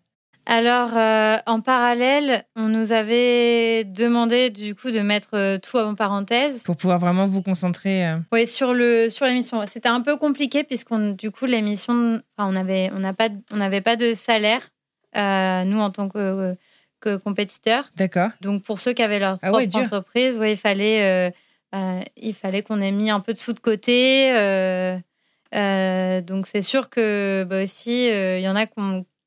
Alors, euh, en parallèle, on nous avait demandé du coup de mettre euh, tout en parenthèse. Pour pouvoir vraiment vous concentrer. Euh. Oui, sur le sur l'émission. C'était un peu compliqué puisqu'on du coup l'émission, on avait on n'a pas on n'avait pas de salaire nous en tant que, que compétiteurs. D'accord. Donc pour ceux qui avaient leur ah propre entreprise, ouais, il fallait il fallait qu'on ait mis un peu de sous de côté. donc c'est sûr que bah, aussi il y en a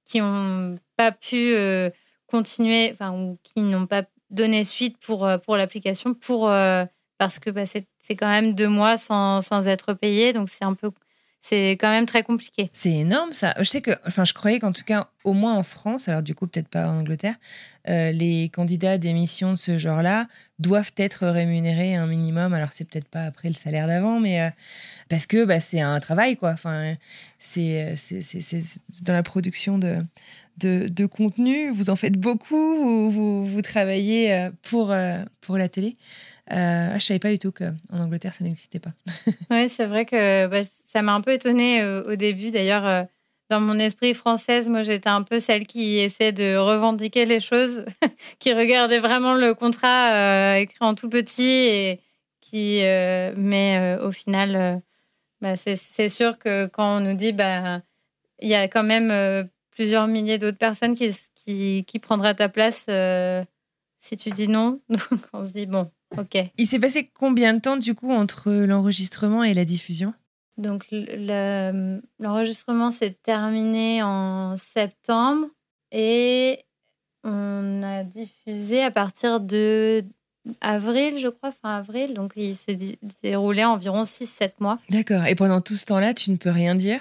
qui ont pas pu euh, continuer, enfin, ou qui n'ont pas donné suite pour, euh, pour l'application, pour, euh, parce que bah, c'est quand même deux mois sans, sans être payé, donc c'est un peu c'est quand même très compliqué. C'est énorme ça. Je sais que, enfin, je croyais qu'en tout cas, au moins en France, alors du coup peut-être pas en Angleterre, les candidats d'émissions de ce genre-là doivent être rémunérés un minimum. Alors c'est peut-être pas après le salaire d'avant, mais parce que bah, c'est un travail quoi. Enfin, c'est dans la production de de, contenu. Vous en faites beaucoup, vous, vous, travaillez euh, pour, euh, pour la télé. Euh, je ne savais pas du tout qu'en Angleterre, ça n'existait pas. oui, c'est vrai que bah, ça m'a un peu étonnée au début. D'ailleurs, dans mon esprit française, moi, j'étais un peu celle qui essaie de revendiquer les choses, qui regardait vraiment le contrat écrit en tout petit et qui, mais au final, bah, c'est sûr que quand on nous dit, bah, il y a quand même plusieurs milliers d'autres personnes qui, qui, qui prendraient ta place si tu dis non. Donc on se dit, bon, ok. Il s'est passé combien de temps du coup entre l'enregistrement et la diffusion? Donc l'enregistrement s'est terminé en septembre et on a diffusé à partir de avril, je crois, fin avril. Donc il s'est déroulé environ 6-7 mois. D'accord. Et pendant tout ce temps-là, tu ne peux rien dire?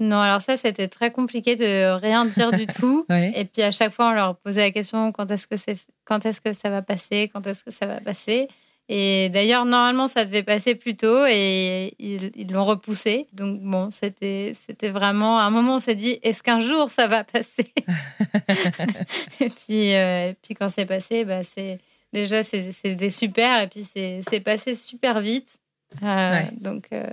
Non, alors ça, c'était très compliqué de rien dire du tout. Et puis à chaque fois, on leur posait la question quand est-ce que c'est, quand est-ce que ça va passer, quand est-ce que ça va passer. Et d'ailleurs, normalement, ça devait passer plus tôt et ils, l'ont repoussé. Donc bon, c'était, c'était vraiment à un moment, on s'est dit, est-ce qu'un jour ça va passer? Et, puis, euh, puis quand c'est passé, bah, c'est déjà c'était super et puis c'est, passé super vite. Euh, donc euh,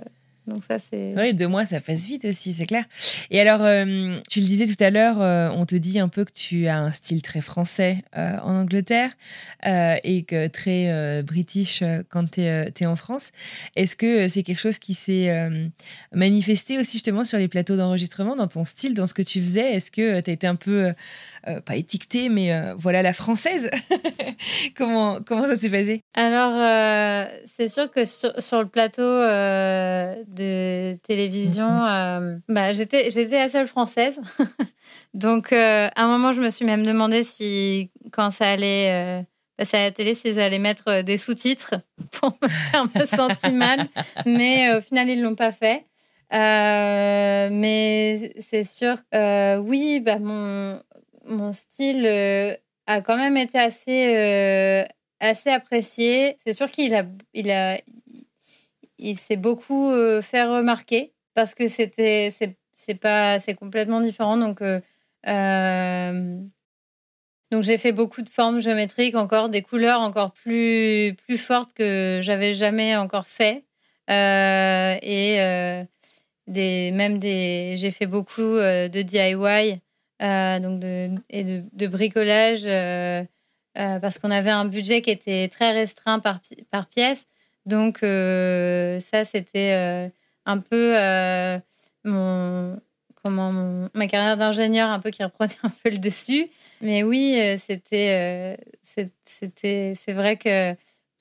Oui, deux mois, ça passe vite aussi, c'est clair. Et alors, euh, tu le disais tout à l'heure, euh, on te dit un peu que tu as un style très français euh, en Angleterre et que très british quand tu es, en France. Est-ce que c'est quelque chose qui s'est manifesté aussi justement sur les plateaux d'enregistrement, dans ton style, dans ce que tu faisais? Est-ce que tu as été un peu euh, pas étiquetée, mais euh, voilà la française. comment, comment ça s'est passé? Alors, euh, c'est sûr que sur, le plateau de télévision, bah, j'étais, j'étais la seule française. Donc, à un moment, je me suis même demandé si, quand ça allait passer à la télé, s'ils allaient mettre des sous-titres pour me faire me sentir mal. Mais au final, ils ne l'ont pas fait. mais c'est sûr, oui, bah, mon, mon style euh, a quand même été assez, euh, assez apprécié. C'est sûr qu'il a, il a, il s'est beaucoup euh, fait remarquer parce que c'était, c'est, pas, c'est complètement différent. Donc, donc j'ai fait beaucoup de formes géométriques, encore des couleurs encore plus, plus fortes que j'avais jamais encore fait. et des, même des, j'ai fait beaucoup de DIY. Euh, donc de, et de, bricolage, euh, euh, parce qu'on avait un budget qui était très restreint par, par pièce. Donc ça, c'était un peu mon, comment ma carrière d'ingénieur un peu qui reprenait un peu le dessus. Mais oui, c'était c'était c'est vrai que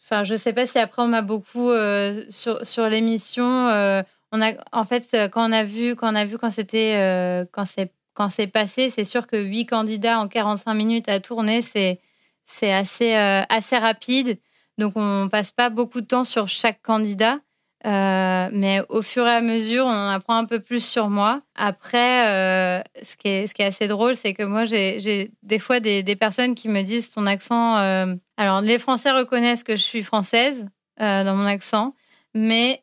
enfin je sais pas si après on m'a beaucoup sur sur l'émission on a en fait quand on a vu quand on a vu quand c'était quand c'est quand c'est passé, c'est sûr que 8 candidats en 45 minutes à tourner, c'est assez, euh, assez rapide. Donc, on passe pas beaucoup de temps sur chaque candidat. Euh, mais au fur et à mesure, on apprend un peu plus sur moi. Après, euh, ce, qui est, ce qui est assez drôle, c'est que moi, j'ai des fois des, des, personnes qui me disent ton accent. alors, les Français reconnaissent que je suis française dans mon accent, mais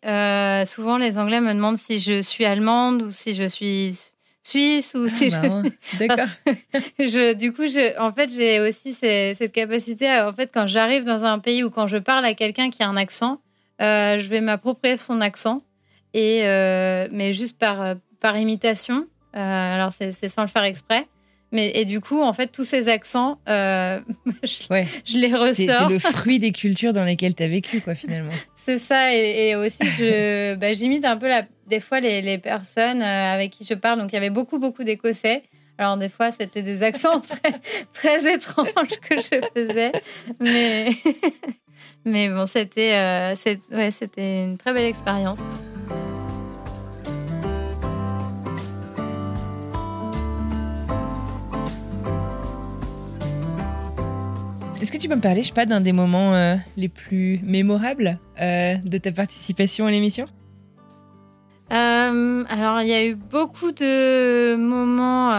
souvent, les Anglais me demandent si je suis allemande ou si je suis suisse ou si ah, je... D'accord. je, du coup, je, en fait, j'ai aussi cette capacité. en fait, quand j'arrive dans un pays ou quand je parle à quelqu'un qui a un accent, euh, je vais m'approprier son accent et euh, mais juste par par imitation. Euh, alors c'est sans le faire exprès. Mais, et du coup, en fait, tous ces accents, euh, je, ouais. je, les ressors. C'est le fruit des cultures dans lesquelles tu as vécu, quoi, finalement. C'est ça. Et, aussi, bah, j'imite un peu la, des fois les, les personnes euh, avec qui je parle. Donc, il y avait beaucoup, beaucoup d'Écossais. Alors, des fois, c'était des accents très, très étranges que je faisais. Mais, mais bon, c'était euh, ouais, une très belle expérience. Est-ce que tu peux me parler, je sais pas, d'un des moments euh, les plus mémorables euh, de ta participation à l'émission? Euh, Alors, il y a eu beaucoup de moments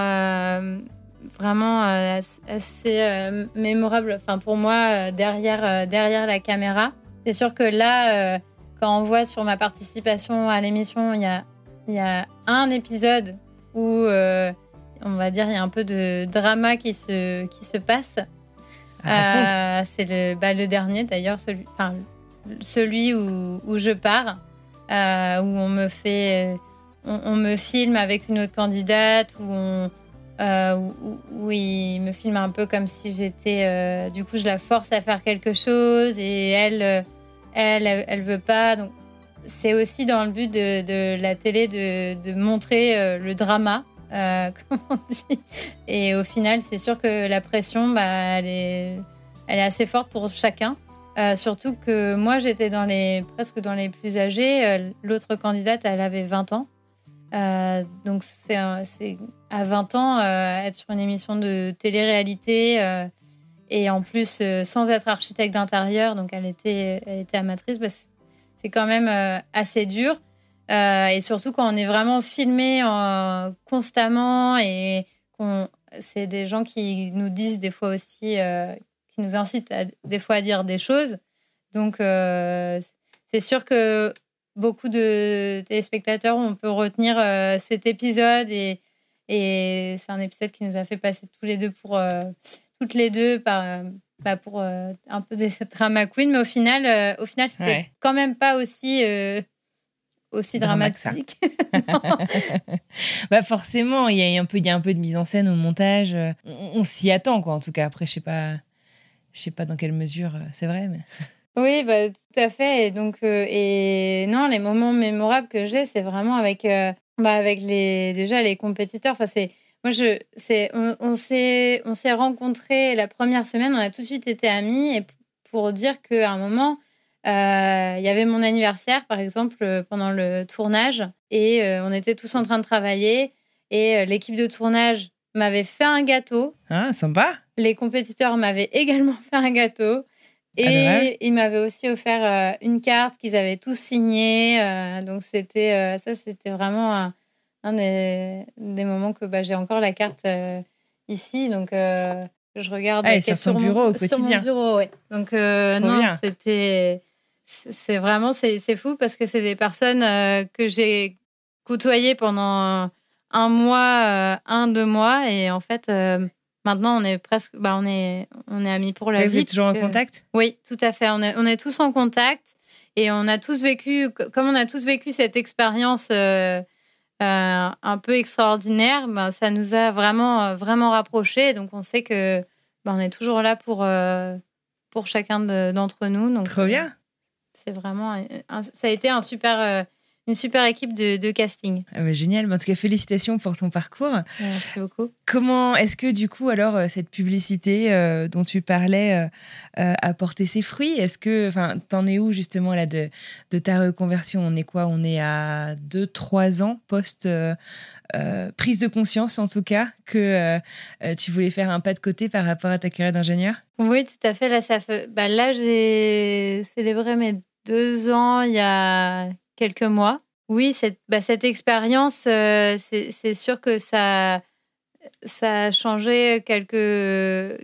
vraiment assez mémorables, enfin pour moi, derrière, derrière la caméra. C'est sûr que là, quand on voit sur ma participation à l'émission, il y a, y a un épisode où, on va dire, il y a un peu de drama qui se, qui se passe. Euh, c'est le, bah, le dernier d'ailleurs, celui, celui où, où, je pars, euh, où on me fait, on, me filme avec une autre candidate on, où, il me filme un peu comme si j'étais. du coup, je la force à faire quelque chose et elle, elle, elle, veut pas. Donc, c'est aussi dans le but de, la télé de, montrer le drama, dit. Et au final, c'est sûr que la pression, bah, elle, est, assez forte pour chacun. Euh, surtout que moi, j'étais dans les, presque dans les plus âgés. Euh, l'autre candidate, elle avait 20 ans. Euh, donc, c'est à 20 ans, être sur une émission de télé-réalité et en plus sans être architecte d'intérieur, donc elle était, elle était amatrice, bah, c'est quand même assez dur. Et surtout quand on est vraiment filmé constamment et c'est des gens qui nous disent des fois aussi nous incite des fois à dire des choses. Donc, euh, c'est sûr que beaucoup de téléspectateurs, on peut retenir euh, cet épisode et, et c'est un épisode qui nous a fait passer tous les deux pour, euh, toutes les deux par, bah, pour un peu des drama queen, mais au final, au final c'était quand même pas aussi aussi dramatique. bah forcément, il y a un peu, il y a un peu de mise en scène au montage. On, on s'y attend, quoi. En tout cas, après, je sais pas. Je sais pas dans quelle mesure euh, c'est vrai, mais. Oui, bah, tout à fait. Et donc, euh, et non, les moments mémorables que j'ai, c'est vraiment avec, euh, bah, avec les, déjà les compétiteurs. Enfin, c'est, moi, je, c'est, on, on s'est, on s'est rencontrés la première semaine, on a tout de suite été amis, et pour dire qu'à un moment, il y avait mon anniversaire, par exemple, pendant le tournage, et on était tous en train de travailler, et l'équipe de tournage m'avait fait un gâteau. Ah, sympa. Les compétiteurs m'avaient également fait un gâteau. Et ils m'avaient aussi offert euh, une carte qu'ils avaient tous signée. Euh, donc, c'était euh, ça, c'était vraiment un, des, moments que bah, j'ai encore la carte ici. Donc, je regarde. Ah, sur son bureau au quotidien. Sur mon bureau, oui. Donc, non, c'était. C'est vraiment c'est fou parce que c'est des personnes que j'ai côtoyées pendant un mois, euh, un, deux mois. Et en fait, euh, maintenant, on est presque, bah, on est, on est amis pour la vie. Vous êtes toujours en contact? Oui, tout à fait. On est, on est tous en contact et on a tous vécu, comme on a tous vécu cette expérience euh, un peu extraordinaire, bah, ça nous a vraiment, vraiment rapprochés. Donc, on sait que bah, on est toujours là pour, pour chacun d'entre nous. Donc, Trop bien. C'est vraiment, ça a été un super une super équipe de, casting. Ah bah, génial, en tout cas félicitations pour ton parcours. Merci beaucoup. Comment est-ce que du coup alors euh, cette publicité euh, dont tu parlais euh, a porté ses fruits? Est-ce que, enfin, t'en es où justement là de, de ta reconversion? On est quoi? On est à 2-3 ans post prise de conscience en tout cas que tu voulais faire un pas de côté par rapport à ta carrière d'ingénieur? Oui, tout à fait. Là, ça fait... Bah, là j'ai célébré mes deux ans il y a quelques mois. Oui, cette, bah, expérience, euh, c'est sûr que ça, a changé quelque,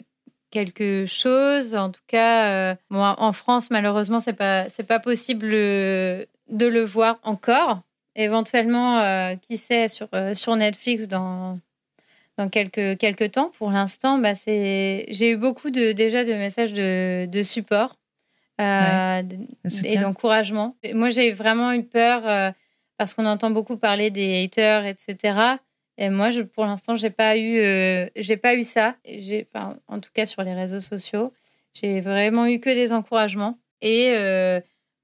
chose. En tout cas, euh, en France, malheureusement, c'est pas pas possible de le voir encore. Éventuellement, euh, qui sait sur Netflix dans quelques temps. Pour l'instant, bah, j'ai eu beaucoup déjà de messages de support euh, et d'encouragement. Moi, j'ai vraiment eu peur euh, parce qu'on entend beaucoup parler des haters, etc. Et moi, je, pour l'instant, j'ai pas eu, euh, j'ai pas eu ça. J'ai, en tout cas, sur les réseaux sociaux, j'ai vraiment eu que des encouragements et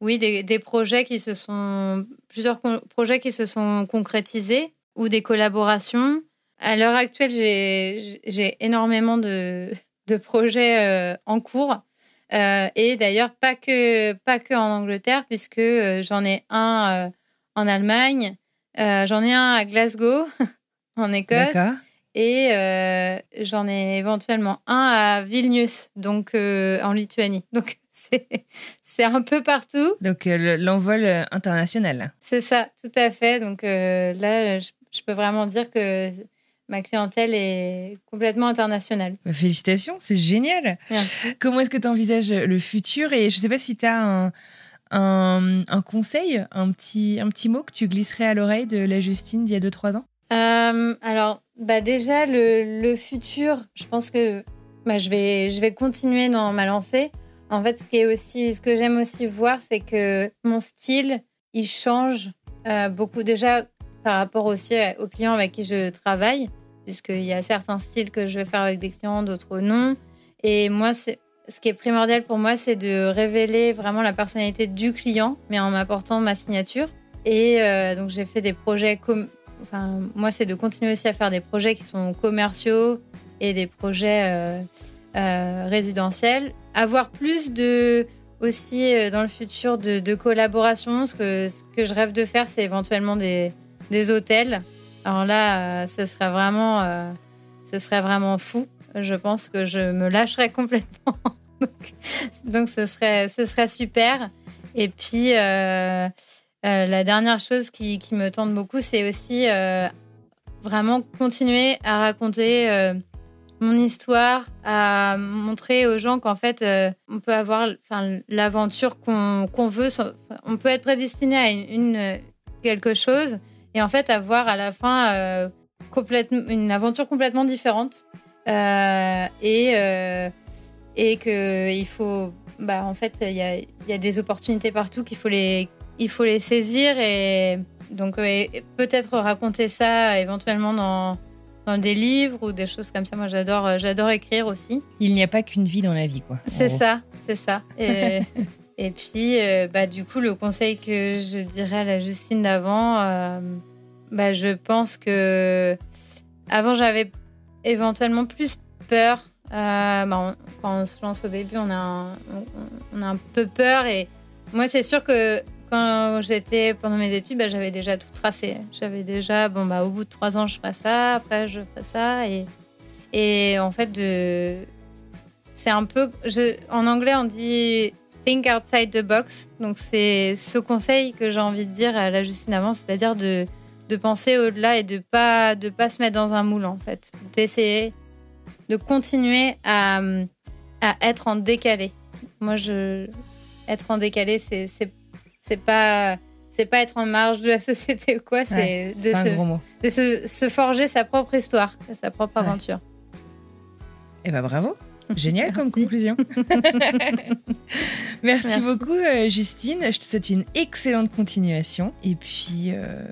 oui, des, des, projets qui se sont, plusieurs projets qui se sont concrétisés ou des collaborations. À l'heure actuelle, j'ai énormément de, de projets en cours. Euh, et d'ailleurs, pas que, pas que en Angleterre, puisque euh, j'en ai un euh, en Allemagne, j'en ai un à Glasgow, en Écosse. Et j'en ai éventuellement un à Vilnius, donc en Lituanie. Donc c'est un peu partout. Donc l'envol international. C'est ça, tout à fait. Donc là, je, peux vraiment dire que ma clientèle est complètement internationale. Bah, félicitations, c'est génial. Comment est-ce que tu envisages le futur Et je ne sais pas si tu as un, un, conseil, un petit, un petit mot que tu glisserais à l'oreille de la Justine d'il y a 2-3 ans? Euh, Alors, bah déjà, le, le, futur, je pense que bah, je, vais, je vais continuer dans ma lancée. En fait, ce, qui est aussi, ce que j'aime aussi voir, c'est que mon style, il change euh, beaucoup. Déjà, par rapport aussi aux clients avec qui je travaille, puisqu'il y a certains styles que je vais faire avec des clients, d'autres non. Et moi, ce qui est primordial pour moi, c'est de révéler vraiment la personnalité du client, mais en m'apportant ma signature. Et euh, donc, j'ai fait des projets. Enfin, moi, c'est de continuer aussi à faire des projets qui sont commerciaux et des projets euh, euh, résidentiels. Avoir plus de aussi dans le futur de, collaboration. Ce que, je rêve de faire, c'est éventuellement des, hôtels. Alors là, ce serait vraiment, ce serait vraiment fou. Je pense que je me lâcherais complètement. donc, ce, serait, ce serait super. Et puis, euh, euh, la dernière chose qui, me tente beaucoup, c'est aussi euh, vraiment continuer à raconter mon histoire, à montrer aux gens qu'en fait, on peut avoir l'aventure qu'on veut. On peut être prédestiné à une, quelque chose et en fait avoir à la fin complètement, une aventure complètement différente. et et qu'il faut, bah, en fait, il y a, y a, des opportunités partout qu'il faut les, il faut les saisir et donc peut-être raconter ça éventuellement dans, dans des livres ou des choses comme ça. Moi, j'adore, j'adore écrire aussi. Il n'y a pas qu'une vie dans la vie, quoi. C'est ça, c'est ça. Et, et puis, euh, bah, du coup, le conseil que je dirais à la Justine d'avant, euh, bah, je pense que avant, j'avais éventuellement plus peur euh, bah, quand on se lance au début, on a un, on, a un peu peur. Et moi, c'est sûr que quand j'étais pendant mes études, bah, j'avais déjà tout tracé. J'avais déjà, bon, bah, au bout de trois ans, je ferai ça, après, je ferai ça. Et, et en fait, de... c'est un peu. En anglais, on dit think outside the box. Donc, c'est ce conseil que j'ai envie de dire à la Justine avant, c'est-à-dire de, de penser au-delà et de pas, de pas se mettre dans un moule, en fait. D'essayer de continuer à, à être en décalé. Moi, je, être en décalé, c'est, c'est, c'est pas, c'est pas être en marge de la société ou quoi, c'est, de, se, de se, se, forger sa propre histoire, sa propre aventure. Eh ben bravo, génial comme conclusion. merci, beaucoup euh, Justine, je te souhaite une excellente continuation et puis euh,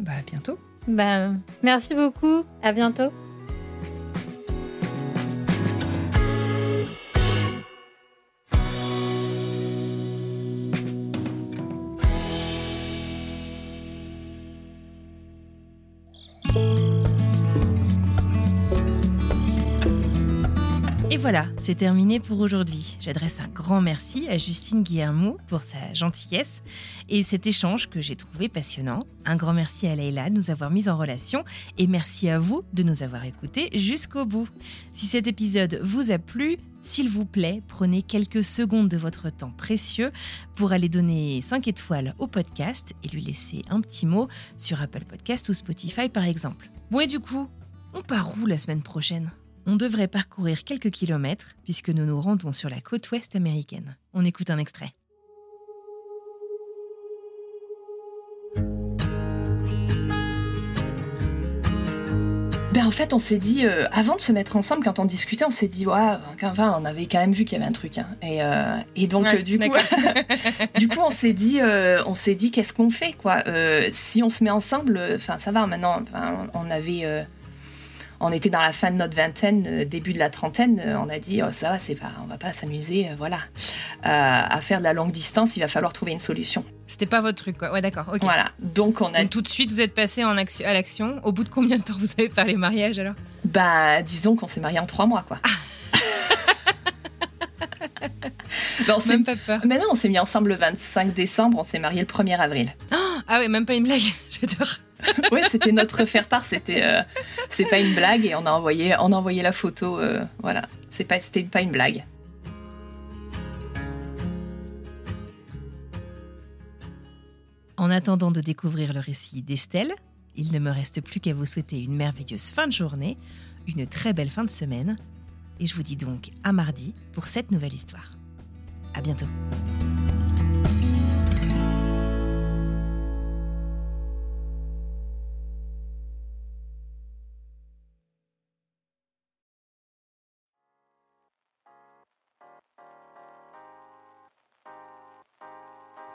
bah, à bientôt. Ben, merci beaucoup, à bientôt. Voilà, c'est terminé pour aujourd'hui. J'adresse un grand merci à Justine Guillermo pour sa gentillesse et cet échange que j'ai trouvé passionnant. Un grand merci à Leïla de nous avoir mis en relation et merci à vous de nous avoir écoutés jusqu'au bout. Si cet épisode vous a plu, s'il vous plaît, prenez quelques secondes de votre temps précieux pour aller donner 5 étoiles au podcast et lui laisser un petit mot sur Apple Podcast ou Spotify par exemple. Bon et du coup, on part où la semaine prochaine? On devrait parcourir quelques kilomètres puisque nous nous rendons sur la côte ouest américaine. On écoute un extrait. Ben en fait, on s'est dit, euh, avant de se mettre ensemble, quand on discutait, on s'est dit, ouais, enfin, on avait quand même vu qu'il y avait un truc. Hein. Et, euh, et, donc, du, coup, du coup, on s'est dit, euh, on s'est dit, qu'est-ce qu'on fait, quoi? Si on se met ensemble, enfin, ça va. Maintenant, on avait on était dans la fin de notre vingtaine, euh, début de la trentaine, euh, on a dit oh, ça va, c'est pas, on va pas s'amuser, euh, voilà, à faire de la longue distance, il va falloir trouver une solution. C'était pas votre truc, quoi. Ouais, d'accord. Voilà. Donc on a. tout de suite, vous êtes passé en action, à l'action. Au bout de combien de temps vous avez fait les mariages alors? Bah, disons qu'on s'est marié en trois mois, quoi. non, même pas peur. Mais non, on s'est mis ensemble le 25 décembre, on s'est marié le 1er avril. ah ouais, même pas une blague. J'adore. oui, c'était notre faire-part. C'était, euh, c'est pas une blague et on a envoyé, on a envoyé la photo. Euh, voilà, c'est pas, c'était pas une blague. En attendant de découvrir le récit d'Estelle, il ne me reste plus qu'à vous souhaiter une merveilleuse fin de journée, une très belle fin de semaine, et je vous dis donc à mardi pour cette nouvelle histoire. À bientôt.